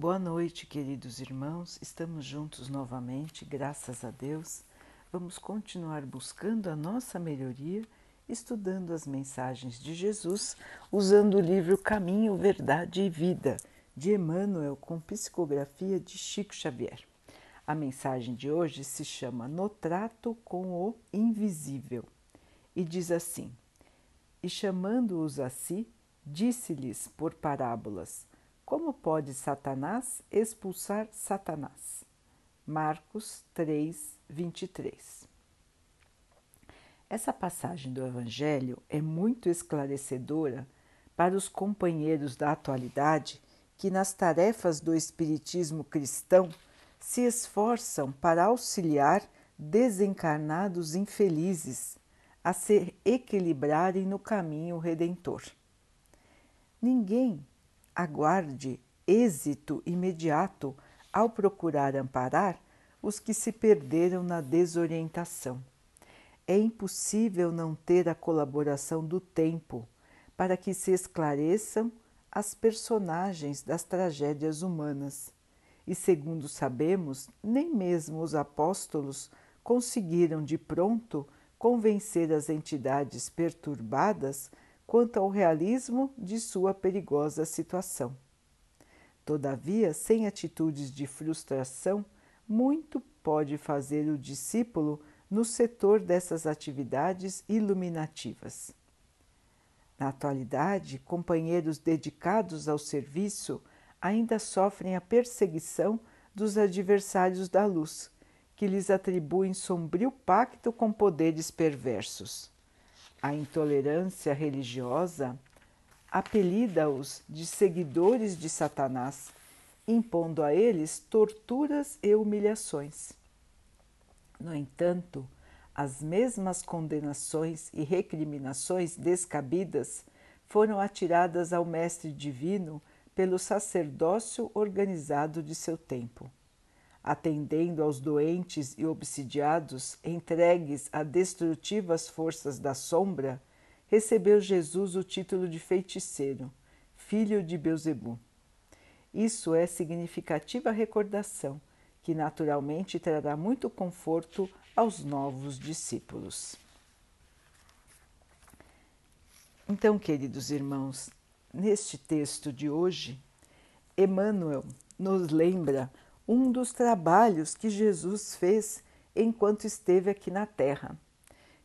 Boa noite, queridos irmãos. Estamos juntos novamente, graças a Deus. Vamos continuar buscando a nossa melhoria, estudando as mensagens de Jesus, usando o livro Caminho, Verdade e Vida, de Emmanuel, com psicografia de Chico Xavier. A mensagem de hoje se chama No Trato com o Invisível e diz assim: E chamando-os a si, disse-lhes por parábolas como pode Satanás expulsar Satanás? Marcos 3, 23. Essa passagem do Evangelho é muito esclarecedora para os companheiros da atualidade que, nas tarefas do Espiritismo cristão, se esforçam para auxiliar desencarnados infelizes a se equilibrarem no caminho redentor. Ninguém aguarde êxito imediato ao procurar amparar os que se perderam na desorientação. É impossível não ter a colaboração do tempo para que se esclareçam as personagens das tragédias humanas. E, segundo sabemos, nem mesmo os apóstolos conseguiram de pronto convencer as entidades perturbadas quanto ao realismo de sua perigosa situação. Todavia, sem atitudes de frustração, muito pode fazer o discípulo no setor dessas atividades iluminativas. Na atualidade, companheiros dedicados ao serviço ainda sofrem a perseguição dos adversários da luz, que lhes atribuem sombrio pacto com poderes perversos. A intolerância religiosa apelida-os de seguidores de Satanás, impondo a eles torturas e humilhações. No entanto, as mesmas condenações e recriminações descabidas foram atiradas ao Mestre Divino pelo sacerdócio organizado de seu tempo atendendo aos doentes e obsidiados entregues a destrutivas forças da sombra, recebeu Jesus o título de feiticeiro, filho de Beuzebu. Isso é significativa recordação que naturalmente trará muito conforto aos novos discípulos. Então, queridos irmãos, neste texto de hoje, Emmanuel nos lembra um dos trabalhos que Jesus fez enquanto esteve aqui na Terra,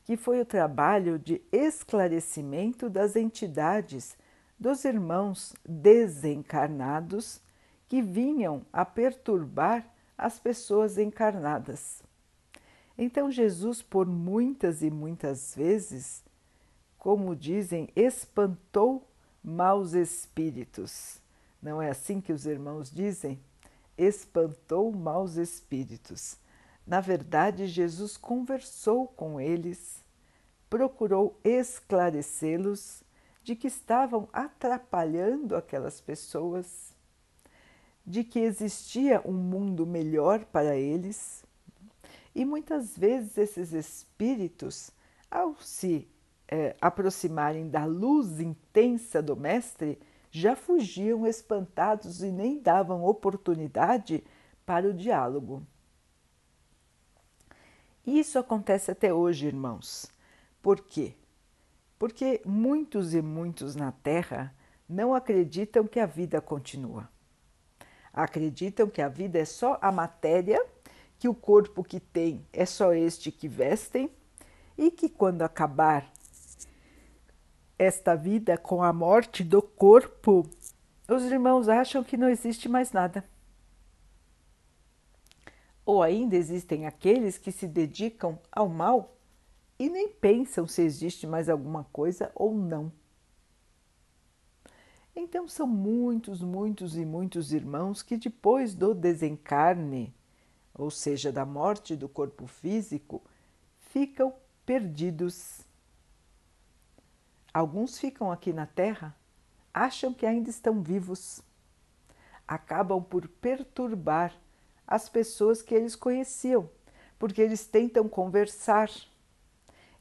que foi o trabalho de esclarecimento das entidades dos irmãos desencarnados que vinham a perturbar as pessoas encarnadas. Então, Jesus, por muitas e muitas vezes, como dizem, espantou maus espíritos. Não é assim que os irmãos dizem? Espantou maus espíritos. Na verdade, Jesus conversou com eles, procurou esclarecê-los de que estavam atrapalhando aquelas pessoas, de que existia um mundo melhor para eles. E muitas vezes esses espíritos, ao se é, aproximarem da luz intensa do Mestre, já fugiam espantados e nem davam oportunidade para o diálogo. Isso acontece até hoje, irmãos. Por quê? Porque muitos e muitos na Terra não acreditam que a vida continua. Acreditam que a vida é só a matéria, que o corpo que tem é só este que vestem e que quando acabar esta vida com a morte do corpo, os irmãos acham que não existe mais nada. Ou ainda existem aqueles que se dedicam ao mal e nem pensam se existe mais alguma coisa ou não. Então são muitos, muitos e muitos irmãos que depois do desencarne, ou seja, da morte do corpo físico, ficam perdidos Alguns ficam aqui na Terra, acham que ainda estão vivos, acabam por perturbar as pessoas que eles conheciam, porque eles tentam conversar,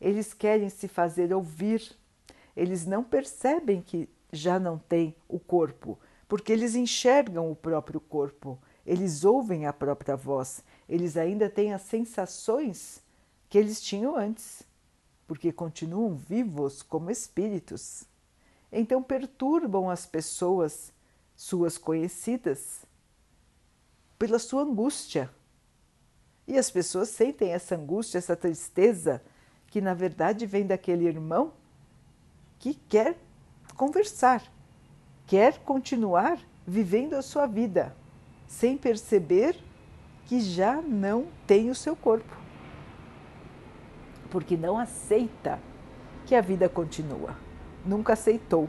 eles querem se fazer ouvir, eles não percebem que já não têm o corpo, porque eles enxergam o próprio corpo, eles ouvem a própria voz, eles ainda têm as sensações que eles tinham antes, porque continuam vivos como espíritos. Então perturbam as pessoas, suas conhecidas, pela sua angústia. E as pessoas sentem essa angústia, essa tristeza, que na verdade vem daquele irmão que quer conversar, quer continuar vivendo a sua vida, sem perceber que já não tem o seu corpo, porque não aceita que a vida continua, nunca aceitou.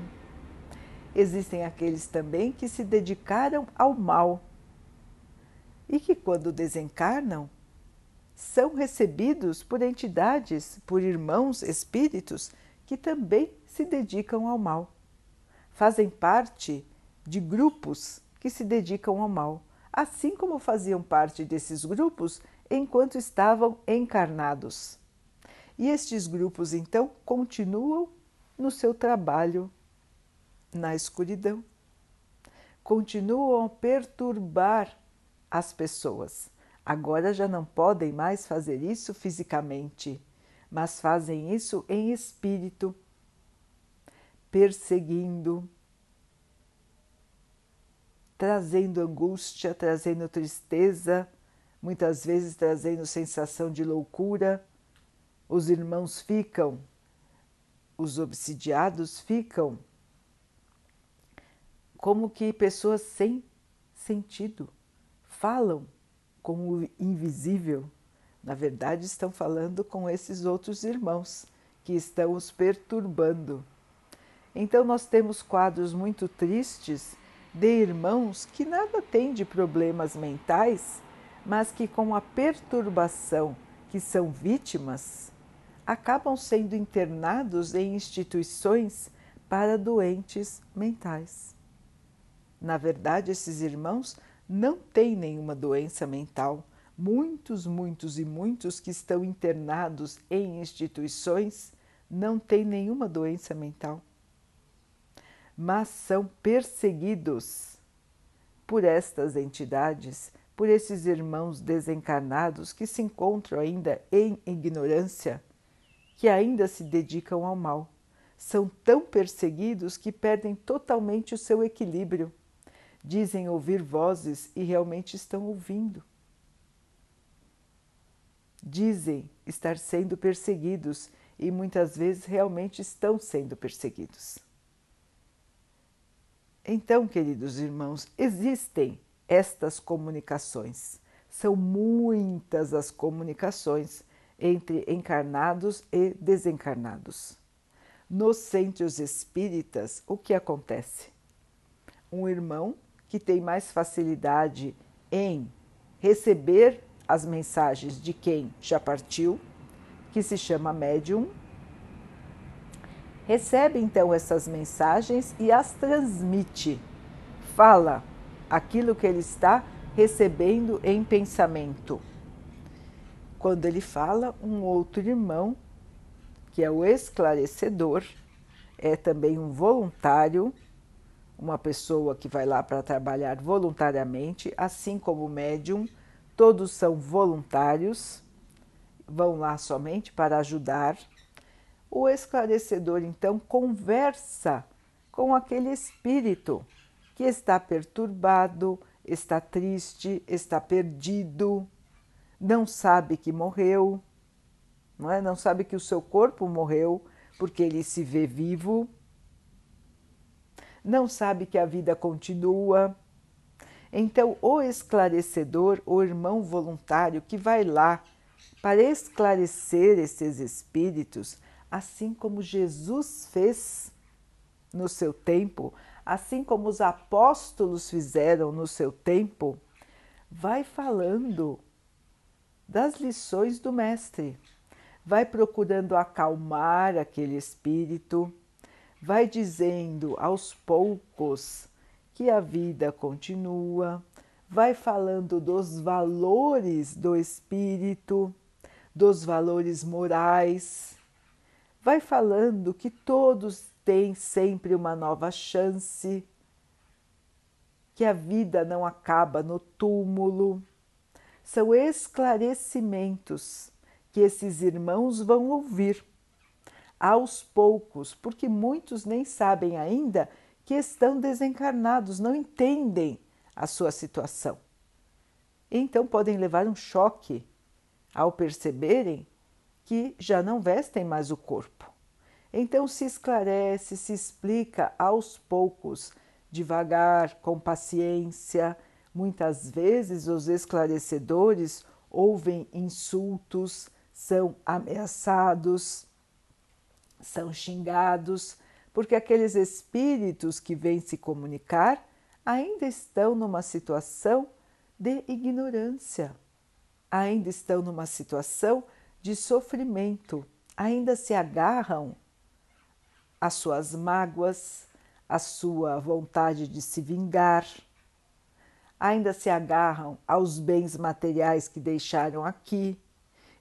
Existem aqueles também que se dedicaram ao mal e que, quando desencarnam, são recebidos por entidades, por irmãos espíritos que também se dedicam ao mal. Fazem parte de grupos que se dedicam ao mal, assim como faziam parte desses grupos enquanto estavam encarnados. E estes grupos então continuam no seu trabalho na escuridão, continuam a perturbar as pessoas. Agora já não podem mais fazer isso fisicamente, mas fazem isso em espírito, perseguindo, trazendo angústia, trazendo tristeza, muitas vezes trazendo sensação de loucura. Os irmãos ficam, os obsidiados ficam como que pessoas sem sentido, falam com o invisível. Na verdade, estão falando com esses outros irmãos que estão os perturbando. Então, nós temos quadros muito tristes de irmãos que nada têm de problemas mentais, mas que, com a perturbação que são vítimas, acabam sendo internados em instituições para doentes mentais. Na verdade, esses irmãos não têm nenhuma doença mental. Muitos, muitos e muitos que estão internados em instituições não têm nenhuma doença mental mas são perseguidos por estas entidades, por esses irmãos desencarnados que se encontram ainda em ignorância, que ainda se dedicam ao mal. São tão perseguidos que perdem totalmente o seu equilíbrio. Dizem ouvir vozes e realmente estão ouvindo. Dizem estar sendo perseguidos e muitas vezes realmente estão sendo perseguidos. Então, queridos irmãos, existem estas comunicações. São muitas as comunicações entre encarnados e desencarnados. Nos centros espíritas, o que acontece? Um irmão que tem mais facilidade em receber as mensagens de quem já partiu, que se chama médium, recebe então essas mensagens e as transmite. Fala aquilo que ele está recebendo em pensamento. Quando ele fala, um outro irmão, que é o esclarecedor, é também um voluntário, uma pessoa que vai lá para trabalhar voluntariamente, assim como o médium, todos são voluntários, vão lá somente para ajudar. O esclarecedor então conversa com aquele espírito que está perturbado, está triste, está perdido, não sabe que morreu, não, é? não sabe que o seu corpo morreu porque ele se vê vivo, não sabe que a vida continua. Então, o esclarecedor, o irmão voluntário que vai lá para esclarecer esses espíritos, assim como Jesus fez no seu tempo, assim como os apóstolos fizeram no seu tempo, vai falando das lições do Mestre, vai procurando acalmar aquele espírito, vai dizendo aos poucos que a vida continua, vai falando dos valores do espírito, dos valores morais vai falando que todos têm sempre uma nova chance, que a vida não acaba no túmulo. São esclarecimentos que esses irmãos vão ouvir aos poucos, porque muitos nem sabem ainda que estão desencarnados, não entendem a sua situação. Então podem levar um choque ao perceberem que já não vestem mais o corpo. Então se esclarece, se explica aos poucos, devagar, com paciência. Muitas vezes os esclarecedores ouvem insultos, são ameaçados, são xingados, porque aqueles espíritos que vêm se comunicar ainda estão numa situação de ignorância, ainda estão numa situação de sofrimento, ainda se agarram às suas mágoas, à sua vontade de se vingar, ainda se agarram aos bens materiais que deixaram aqui.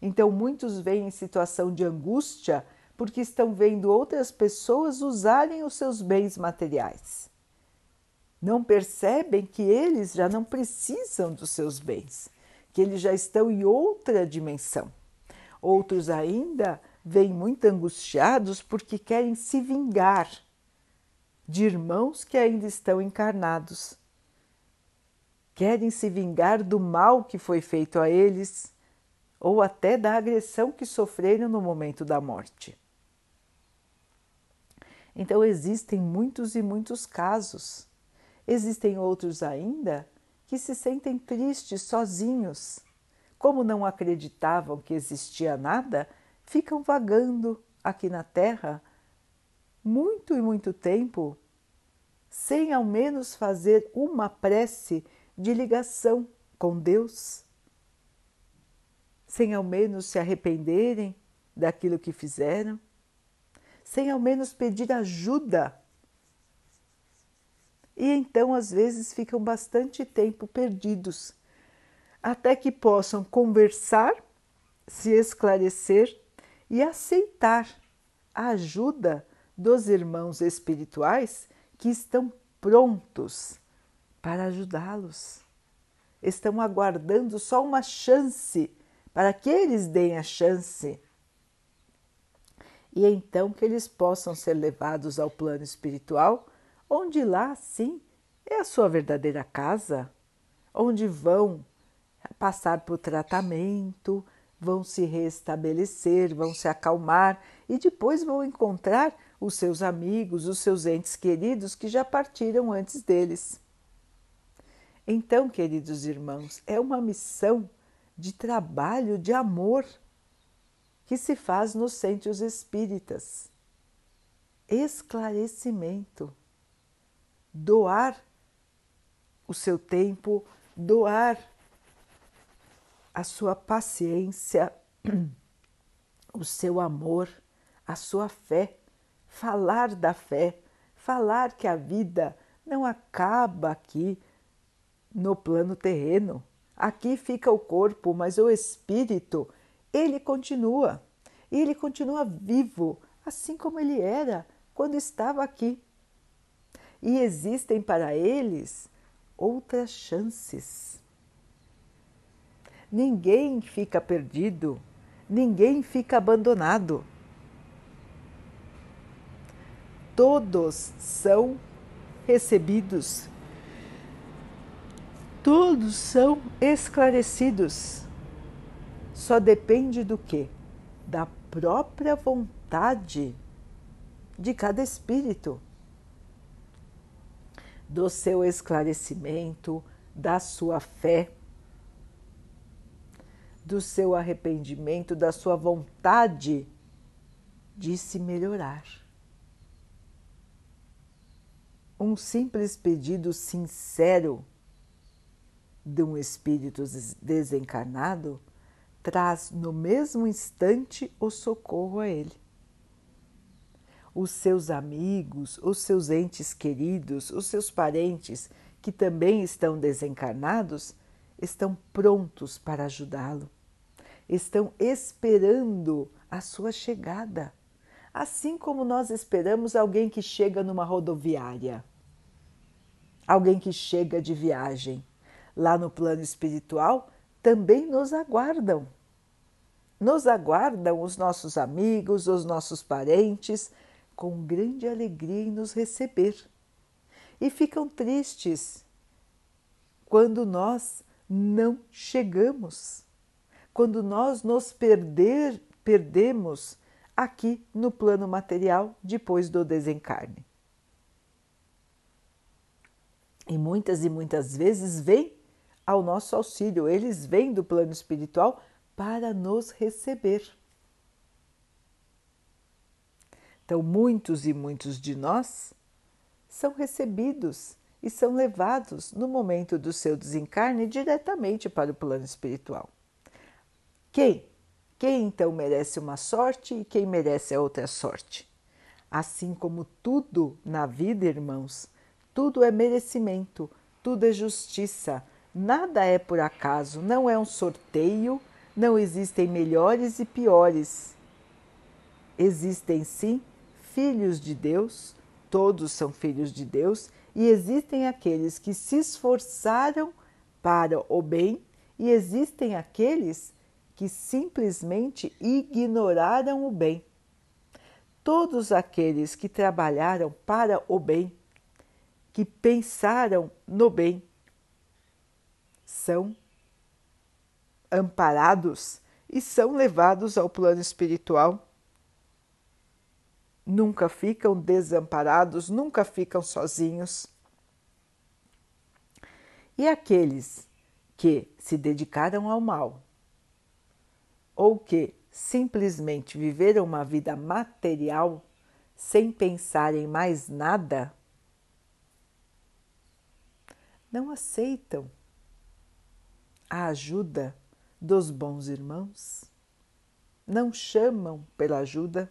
Então, muitos vêm em situação de angústia porque estão vendo outras pessoas usarem os seus bens materiais. Não percebem que eles já não precisam dos seus bens, que eles já estão em outra dimensão. Outros ainda vêm muito angustiados porque querem se vingar de irmãos que ainda estão encarnados. Querem se vingar do mal que foi feito a eles ou até da agressão que sofreram no momento da morte. Então existem muitos e muitos casos. Existem outros ainda que se sentem tristes sozinhos. Como não acreditavam que existia nada, ficam vagando aqui na Terra muito e muito tempo sem ao menos fazer uma prece de ligação com Deus, sem ao menos se arrependerem daquilo que fizeram sem ao menos pedir ajuda. E então, às vezes, ficam bastante tempo perdidos, até que possam conversar, se esclarecer e aceitar a ajuda dos irmãos espirituais que estão prontos para ajudá-los. Estão aguardando só uma chance para que eles deem a chance e então que eles possam ser levados ao plano espiritual, onde lá sim é a sua verdadeira casa, onde vão passar por tratamento, vão se restabelecer, vão se acalmar e depois vão encontrar os seus amigos, os seus entes queridos que já partiram antes deles. Então, queridos irmãos, é uma missão de trabalho, de amor que se faz nos centros espíritas. Esclarecimento. Doar o seu tempo, doar a sua paciência, o seu amor, a sua fé, falar da fé, falar que a vida não acaba aqui no plano terreno. Aqui fica o corpo, mas o espírito ele continua. E ele continua vivo, assim como ele era quando estava aqui. E existem para eles outras chances. Ninguém fica perdido, ninguém fica abandonado. Todos são recebidos, todos são esclarecidos só depende do que? Da própria vontade de cada espírito, do seu esclarecimento, da sua fé, do seu arrependimento, da sua vontade de se melhorar. Um simples pedido sincero de um espírito desencarnado traz no mesmo instante o socorro a ele. Os seus amigos, os seus entes queridos, os seus parentes que também estão desencarnados estão prontos para ajudá-lo, estão esperando a sua chegada, assim como nós esperamos alguém que chega numa rodoviária. alguém que chega de viagem. Lá no plano espiritual também nos aguardam. Nos aguardam os nossos amigos, os nossos parentes, com grande alegria em nos receber. E ficam tristes quando nós não chegamos, quando nós nos perder, perdemos aqui no plano material depois do desencarne. E muitas e muitas vezes vêm ao nosso auxílio, eles vêm do plano espiritual para nos receber. Então, muitos e muitos de nós são recebidos e são levados no momento do seu desencarne diretamente para o plano espiritual. Quem? Quem então merece uma sorte e quem merece a outra sorte? Assim como tudo na vida, irmãos, tudo é merecimento, tudo é justiça, nada é por acaso, não é um sorteio, não existem melhores e piores. Existem sim filhos de Deus, todos são filhos de Deus, e existem aqueles que se esforçaram para o bem, e existem aqueles que simplesmente ignoraram o bem. Todos aqueles que trabalharam para o bem que pensaram no bem são amparados e são levados ao plano espiritual. Nunca ficam desamparados, nunca ficam sozinhos. E aqueles que se dedicaram ao mal ou que simplesmente viveram uma vida material sem pensar em mais nada, não aceitam a ajuda dos bons irmãos, não chamam pela ajuda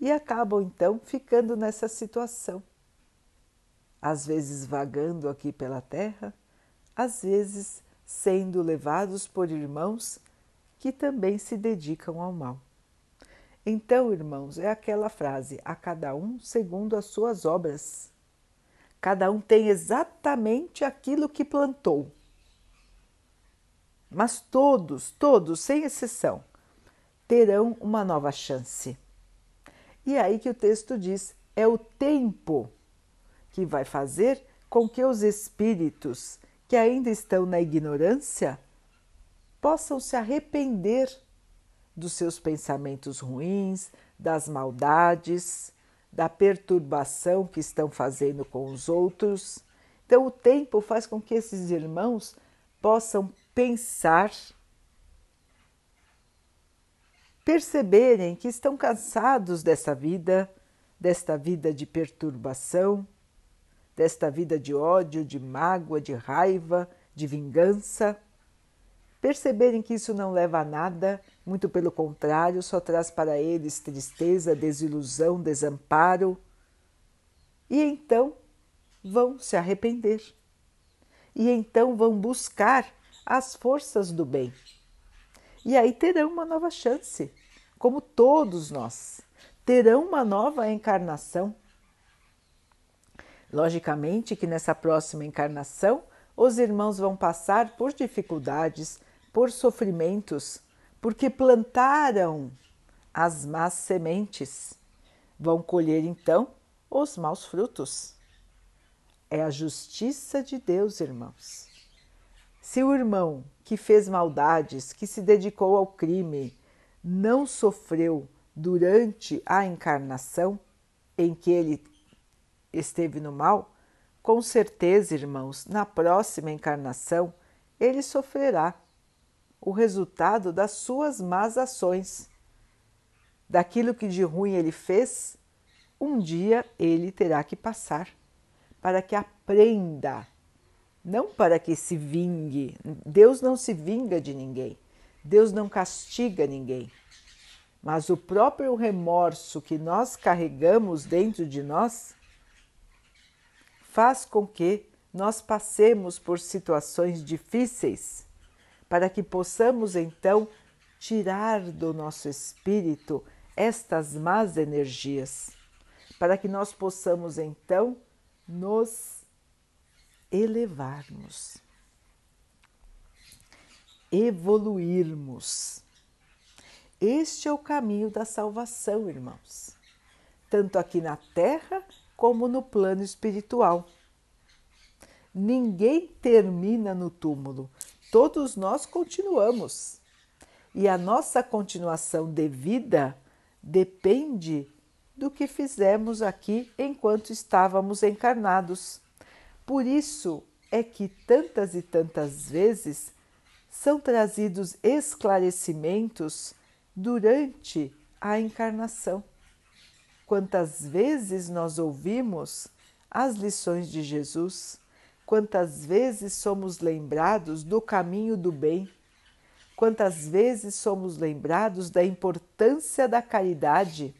e acabam então ficando nessa situação. Às vezes vagando aqui pela terra, às vezes sendo levados por irmãos que também se dedicam ao mal. Então, irmãos, é aquela frase: a cada um segundo as suas obras. Cada um tem exatamente aquilo que plantou. Mas todos, todos, sem exceção, terão uma nova chance. E é aí que o texto diz: é o tempo que vai fazer com que os espíritos que ainda estão na ignorância possam se arrepender dos seus pensamentos ruins, das maldades, da perturbação que estão fazendo com os outros. Então, o tempo faz com que esses irmãos possam pensar, perceberem que estão cansados dessa vida, desta vida de perturbação, desta vida de ódio, de mágoa, de raiva, de vingança. Perceberem que isso não leva a nada, muito pelo contrário, só traz para eles tristeza, desilusão, desamparo. E então vão se arrepender. E então vão buscar as forças do bem. E aí terão uma nova chance, como todos nós. Terão uma nova encarnação. Logicamente que nessa próxima encarnação os irmãos vão passar por dificuldades, por sofrimentos, porque plantaram as más sementes. Vão colher então os maus frutos. É a justiça de Deus, irmãos. Se o irmão que fez maldades, que se dedicou ao crime, não sofreu durante a encarnação em que ele esteve no mal, com certeza, irmãos, na próxima encarnação ele sofrerá o resultado das suas más ações. Daquilo que de ruim ele fez, um dia ele terá que passar, para que aprenda, não para que se vingue. Deus não se vinga de ninguém, Deus não castiga ninguém. Mas o próprio remorso que nós carregamos dentro de nós faz com que nós passemos por situações difíceis para que possamos então tirar do nosso espírito estas más energias, para que nós possamos então nos elevarmos, evoluirmos. Este é o caminho da salvação, irmãos, tanto aqui na Terra como no plano espiritual. Ninguém termina no túmulo, todos nós continuamos. E a nossa continuação de vida depende do que fizemos aqui enquanto estávamos encarnados. Por isso é que tantas e tantas vezes são trazidos esclarecimentos durante a encarnação. Quantas vezes nós ouvimos as lições de Jesus, quantas vezes somos lembrados do caminho do bem, quantas vezes somos lembrados da importância da caridade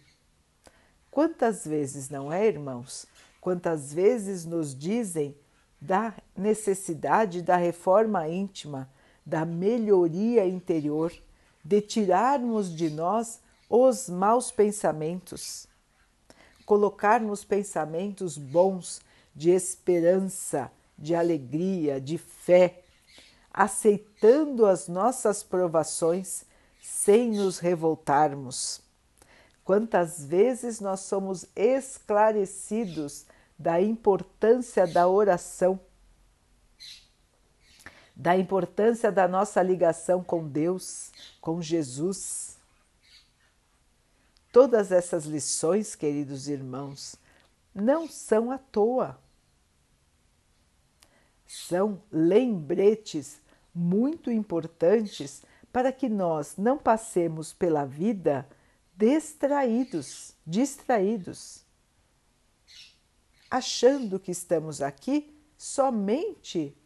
Quantas vezes, não é, irmãos? Quantas vezes nos dizem da necessidade da reforma íntima, da melhoria interior, de tirarmos de nós os maus pensamentos, colocarmos pensamentos bons de esperança, de alegria, de fé, aceitando as nossas provações sem nos revoltarmos. Quantas vezes nós somos esclarecidos da importância da oração, da importância da nossa ligação com Deus, com Jesus. Todas essas lições, queridos irmãos, não são à toa. São lembretes muito importantes para que nós não passemos pela vida distraídos, distraídos, achando que estamos aqui somente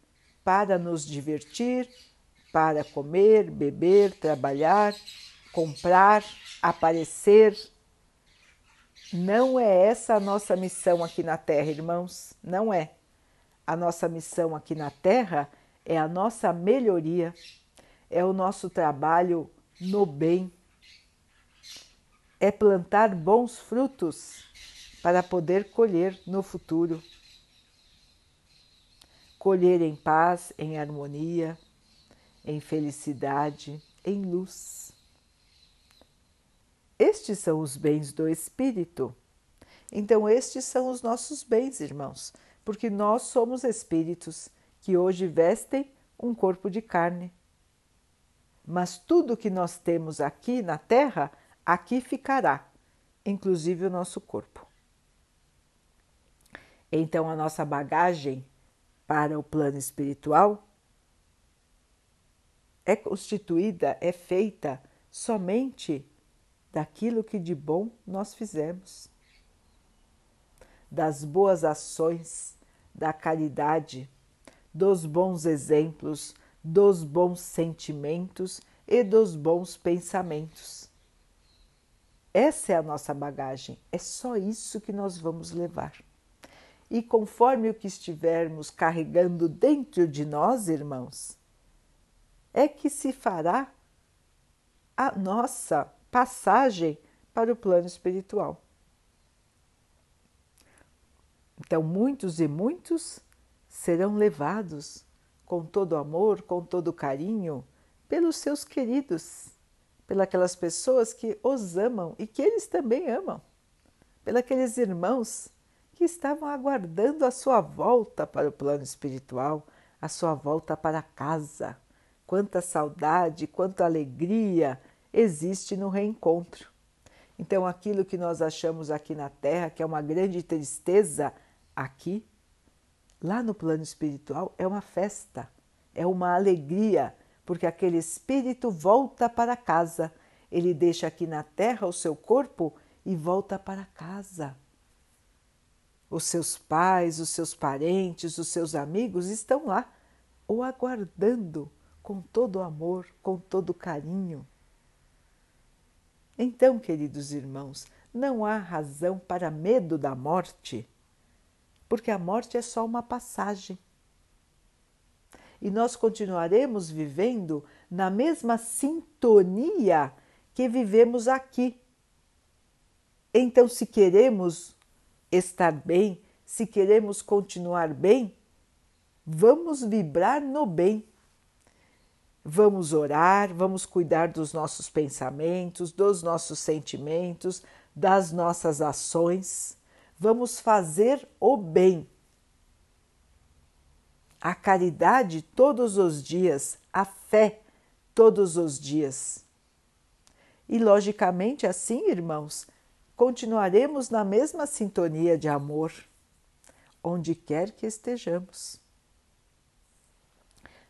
para nos divertir, para comer, beber, trabalhar, comprar, aparecer. Não é essa a nossa missão aqui na Terra, irmãos, não é. A nossa missão aqui na Terra é a nossa melhoria, é o nosso trabalho no bem é plantar bons frutos para poder colher no futuro. Colher em paz, em harmonia, em felicidade, em luz. Estes são os bens do Espírito. Então, estes são os nossos bens, irmãos, porque nós somos espíritos que hoje vestem um corpo de carne. Mas tudo que nós temos aqui na Terra aqui ficará, inclusive o nosso corpo. Então, a nossa bagagem para o plano espiritual é constituída, é feita somente daquilo que de bom nós fizemos, das boas ações, da caridade, dos bons exemplos, dos bons sentimentos e dos bons pensamentos. Essa é a nossa bagagem, é só isso que nós vamos levar. E conforme o que estivermos carregando dentro de nós, irmãos, é que se fará a nossa passagem para o plano espiritual. Então, muitos e muitos serão levados com todo amor, com todo carinho, pelos seus queridos pelas pessoas que os amam e que eles também amam, pelos irmãos que estavam aguardando a sua volta para o plano espiritual, a sua volta para casa. Quanta saudade, quanta alegria existe no reencontro. Então, aquilo que nós achamos aqui na Terra, que é uma grande tristeza, aqui, lá no plano espiritual, é uma festa, é uma alegria, porque aquele espírito volta para casa. Ele deixa aqui na terra o seu corpo e volta para casa. Os seus pais, os seus parentes, os seus amigos estão lá, o aguardando com todo amor, com todo carinho. Então, queridos irmãos, não há razão para medo da morte, porque a morte é só uma passagem e nós continuaremos vivendo na mesma sintonia que vivemos aqui. Então, se queremos estar bem, se queremos continuar bem, Vamos vibrar no bem. Vamos orar, vamos cuidar dos nossos pensamentos, dos nossos sentimentos, das nossas ações. Vamos fazer o bem. A caridade todos os dias, a fé todos os dias. E logicamente assim, irmãos, continuaremos na mesma sintonia de amor, onde quer que estejamos.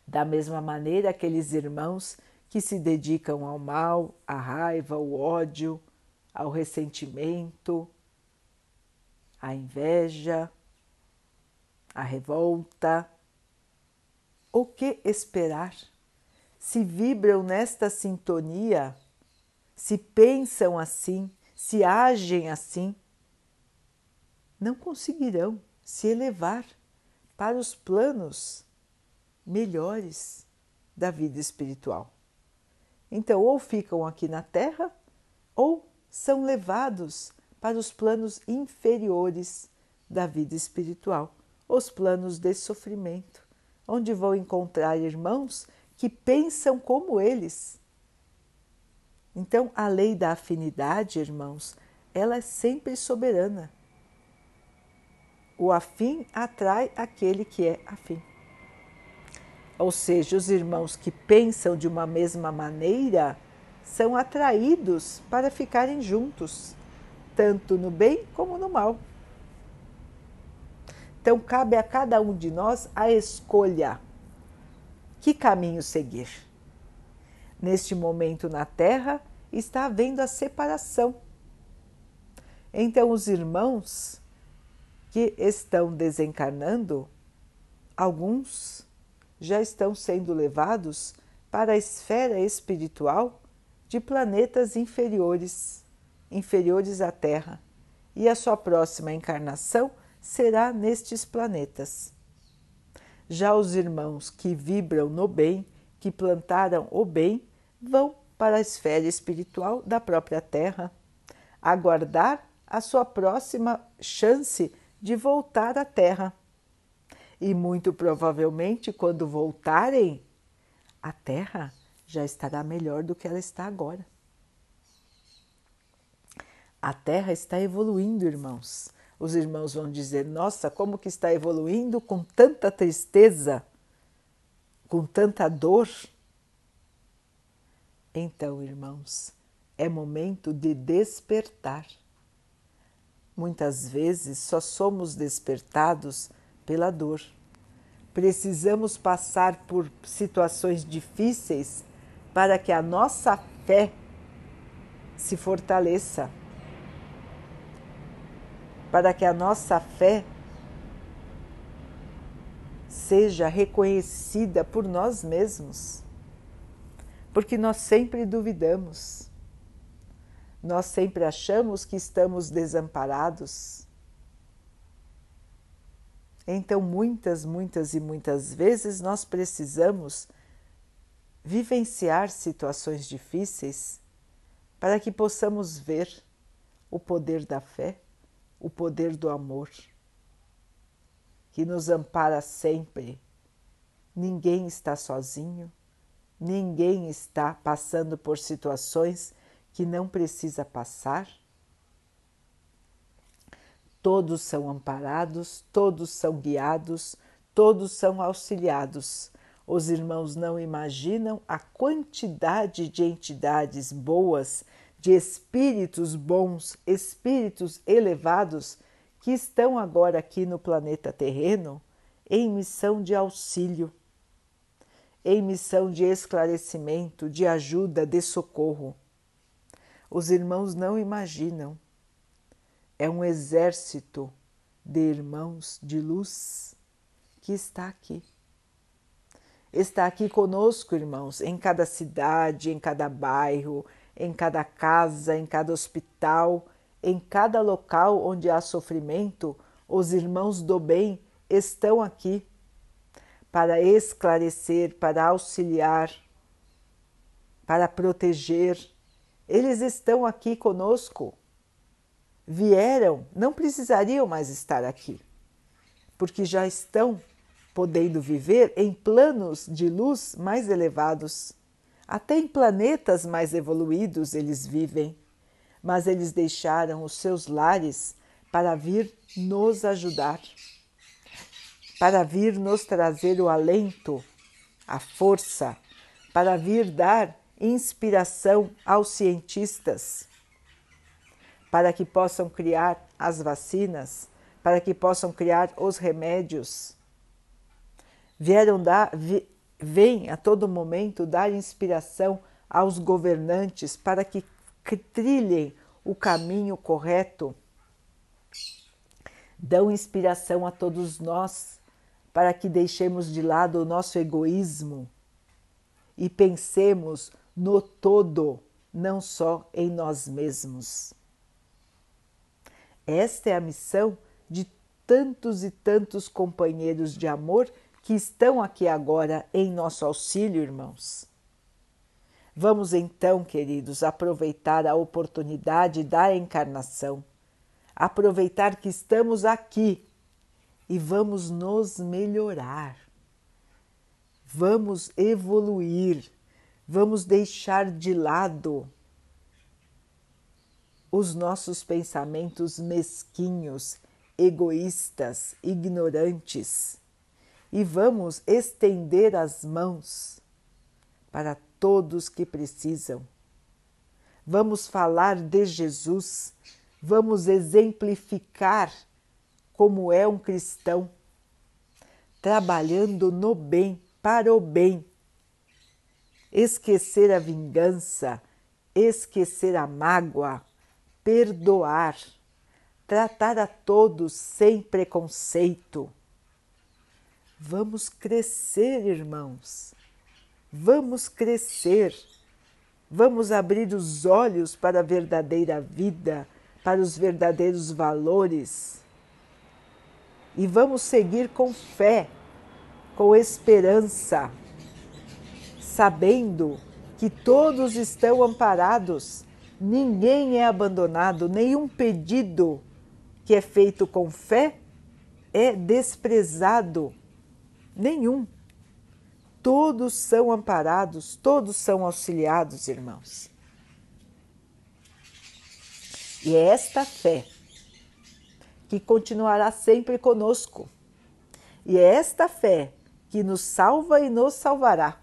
Da mesma maneira, aqueles irmãos que se dedicam ao mal, à raiva, ao ódio, ao ressentimento, à inveja, à revolta. O que esperar? Se vibram nesta sintonia, se pensam assim, se agem assim, não conseguirão se elevar para os planos melhores da vida espiritual. Então, ou ficam aqui na Terra, ou são levados para os planos inferiores da vida espiritual, os planos de sofrimento, onde vão encontrar irmãos que pensam como eles. Então, a lei da afinidade, irmãos, ela é sempre soberana. O afim atrai aquele que é afim ou seja, os irmãos que pensam de uma mesma maneira, são atraídos para ficarem juntos, tanto no bem como no mal. Então, cabe a cada um de nós a escolha que caminho seguir. Neste momento na Terra está havendo a separação. Então, os irmãos que estão desencarnando, alguns já estão sendo levados para a esfera espiritual de planetas inferiores, inferiores à Terra, e a sua próxima encarnação será nestes planetas. Já os irmãos que vibram no bem, que plantaram o bem, vão para a esfera espiritual da própria Terra, aguardar a sua próxima chance de voltar à Terra e muito provavelmente, quando voltarem, a Terra já estará melhor do que ela está agora. A Terra está evoluindo, irmãos. Os irmãos vão dizer: Nossa, como que está evoluindo com tanta tristeza, com tanta dor. Então, irmãos, é momento de despertar. Muitas vezes só somos despertados pela dor. Precisamos passar por situações difíceis para que a nossa fé se fortaleça, para que a nossa fé seja reconhecida por nós mesmos, porque nós sempre duvidamos, nós sempre achamos que estamos desamparados. Então, muitas, muitas e muitas vezes nós precisamos vivenciar situações difíceis para que possamos ver o poder da fé, o poder do amor, que nos ampara sempre. Ninguém está sozinho, ninguém está passando por situações que não precisa passar Todos são amparados, todos são guiados, todos são auxiliados. Os irmãos não imaginam a quantidade de entidades boas, de espíritos bons, espíritos elevados que estão agora aqui no planeta terreno em missão de auxílio, em missão de esclarecimento, de ajuda, de socorro. Os irmãos não imaginam é um exército de irmãos de luz que está aqui. Está aqui conosco, irmãos, em cada cidade, em cada bairro, em cada casa, em cada hospital, em cada local onde há sofrimento, os irmãos do bem estão aqui para esclarecer, para auxiliar, para proteger. Eles estão aqui conosco vieram não precisariam mais estar aqui, porque já estão podendo viver em planos de luz mais elevados. Até em planetas mais evoluídos eles vivem, mas eles deixaram os seus lares para vir nos ajudar, para vir nos trazer o alento, a força, para vir dar inspiração aos cientistas, para que possam criar as vacinas, para que possam criar os remédios. Vieram dar, vi, vem a todo momento dar inspiração aos governantes para que trilhem o caminho correto. Dão inspiração a todos nós para que deixemos de lado o nosso egoísmo e pensemos no todo, não só em nós mesmos. Esta é a missão de tantos e tantos companheiros de amor que estão aqui agora em nosso auxílio, irmãos. Vamos então, queridos, aproveitar a oportunidade da encarnação, aproveitar que estamos aqui e vamos nos melhorar, vamos evoluir, vamos deixar de lado os nossos pensamentos mesquinhos, egoístas, ignorantes e vamos estender as mãos para todos que precisam. Vamos falar de Jesus, vamos exemplificar como é um cristão, trabalhando no bem, para o bem. Esquecer a vingança, esquecer a mágoa, perdoar, tratar a todos sem preconceito. Vamos crescer, irmãos, vamos crescer, vamos abrir os olhos para a verdadeira vida, para os verdadeiros valores. E vamos seguir com fé, com esperança, sabendo que todos estão amparados, ninguém é abandonado, nenhum pedido que é feito com fé é desprezado, nenhum. Todos são amparados, todos são auxiliados, irmãos. E é esta fé que continuará sempre conosco. E é esta fé que nos salva e nos salvará.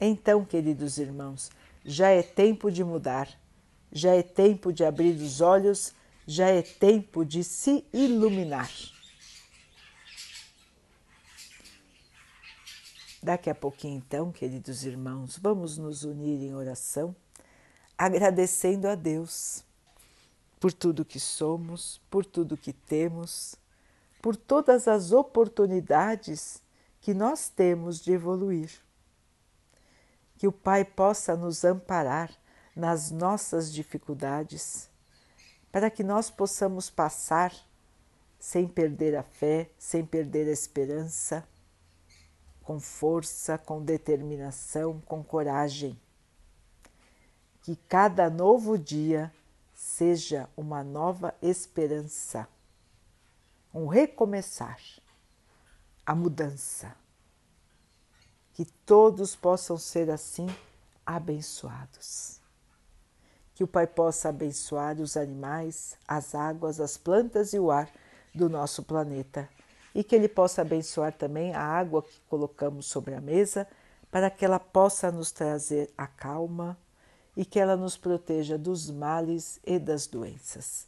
Então, queridos irmãos, já é tempo de mudar, já é tempo de abrir os olhos, já é tempo de se iluminar. Daqui a pouquinho, então, queridos irmãos, vamos nos unir em oração, agradecendo a Deus por tudo que somos, por tudo que temos, por todas as oportunidades que nós temos de evoluir. Que o Pai possa nos amparar nas nossas dificuldades, para que nós possamos passar sem perder a fé, sem perder a esperança, com força, com determinação, com coragem. Que cada novo dia seja uma nova esperança, um recomeçar, a mudança. Que todos possam ser assim abençoados. Que o Pai possa abençoar os animais, as águas, as plantas e o ar do nosso planeta. E que Ele possa abençoar também a água que colocamos sobre a mesa, para que ela possa nos trazer a calma, e que ela nos proteja dos males e das doenças.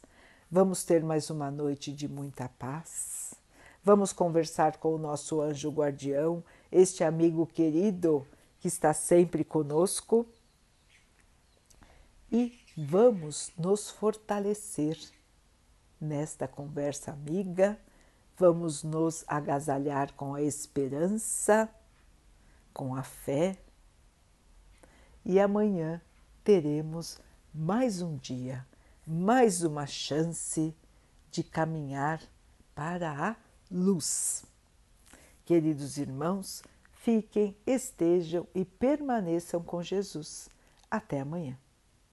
Vamos ter mais uma noite de muita paz. Vamos conversar com o nosso anjo guardião, este amigo querido que está sempre conosco. E vamos nos fortalecer nesta conversa amiga. Vamos nos agasalhar com a esperança, com a fé. E amanhã teremos mais um dia, mais uma chance de caminhar para a luz. Queridos irmãos, fiquem, estejam e permaneçam com Jesus. Até amanhã.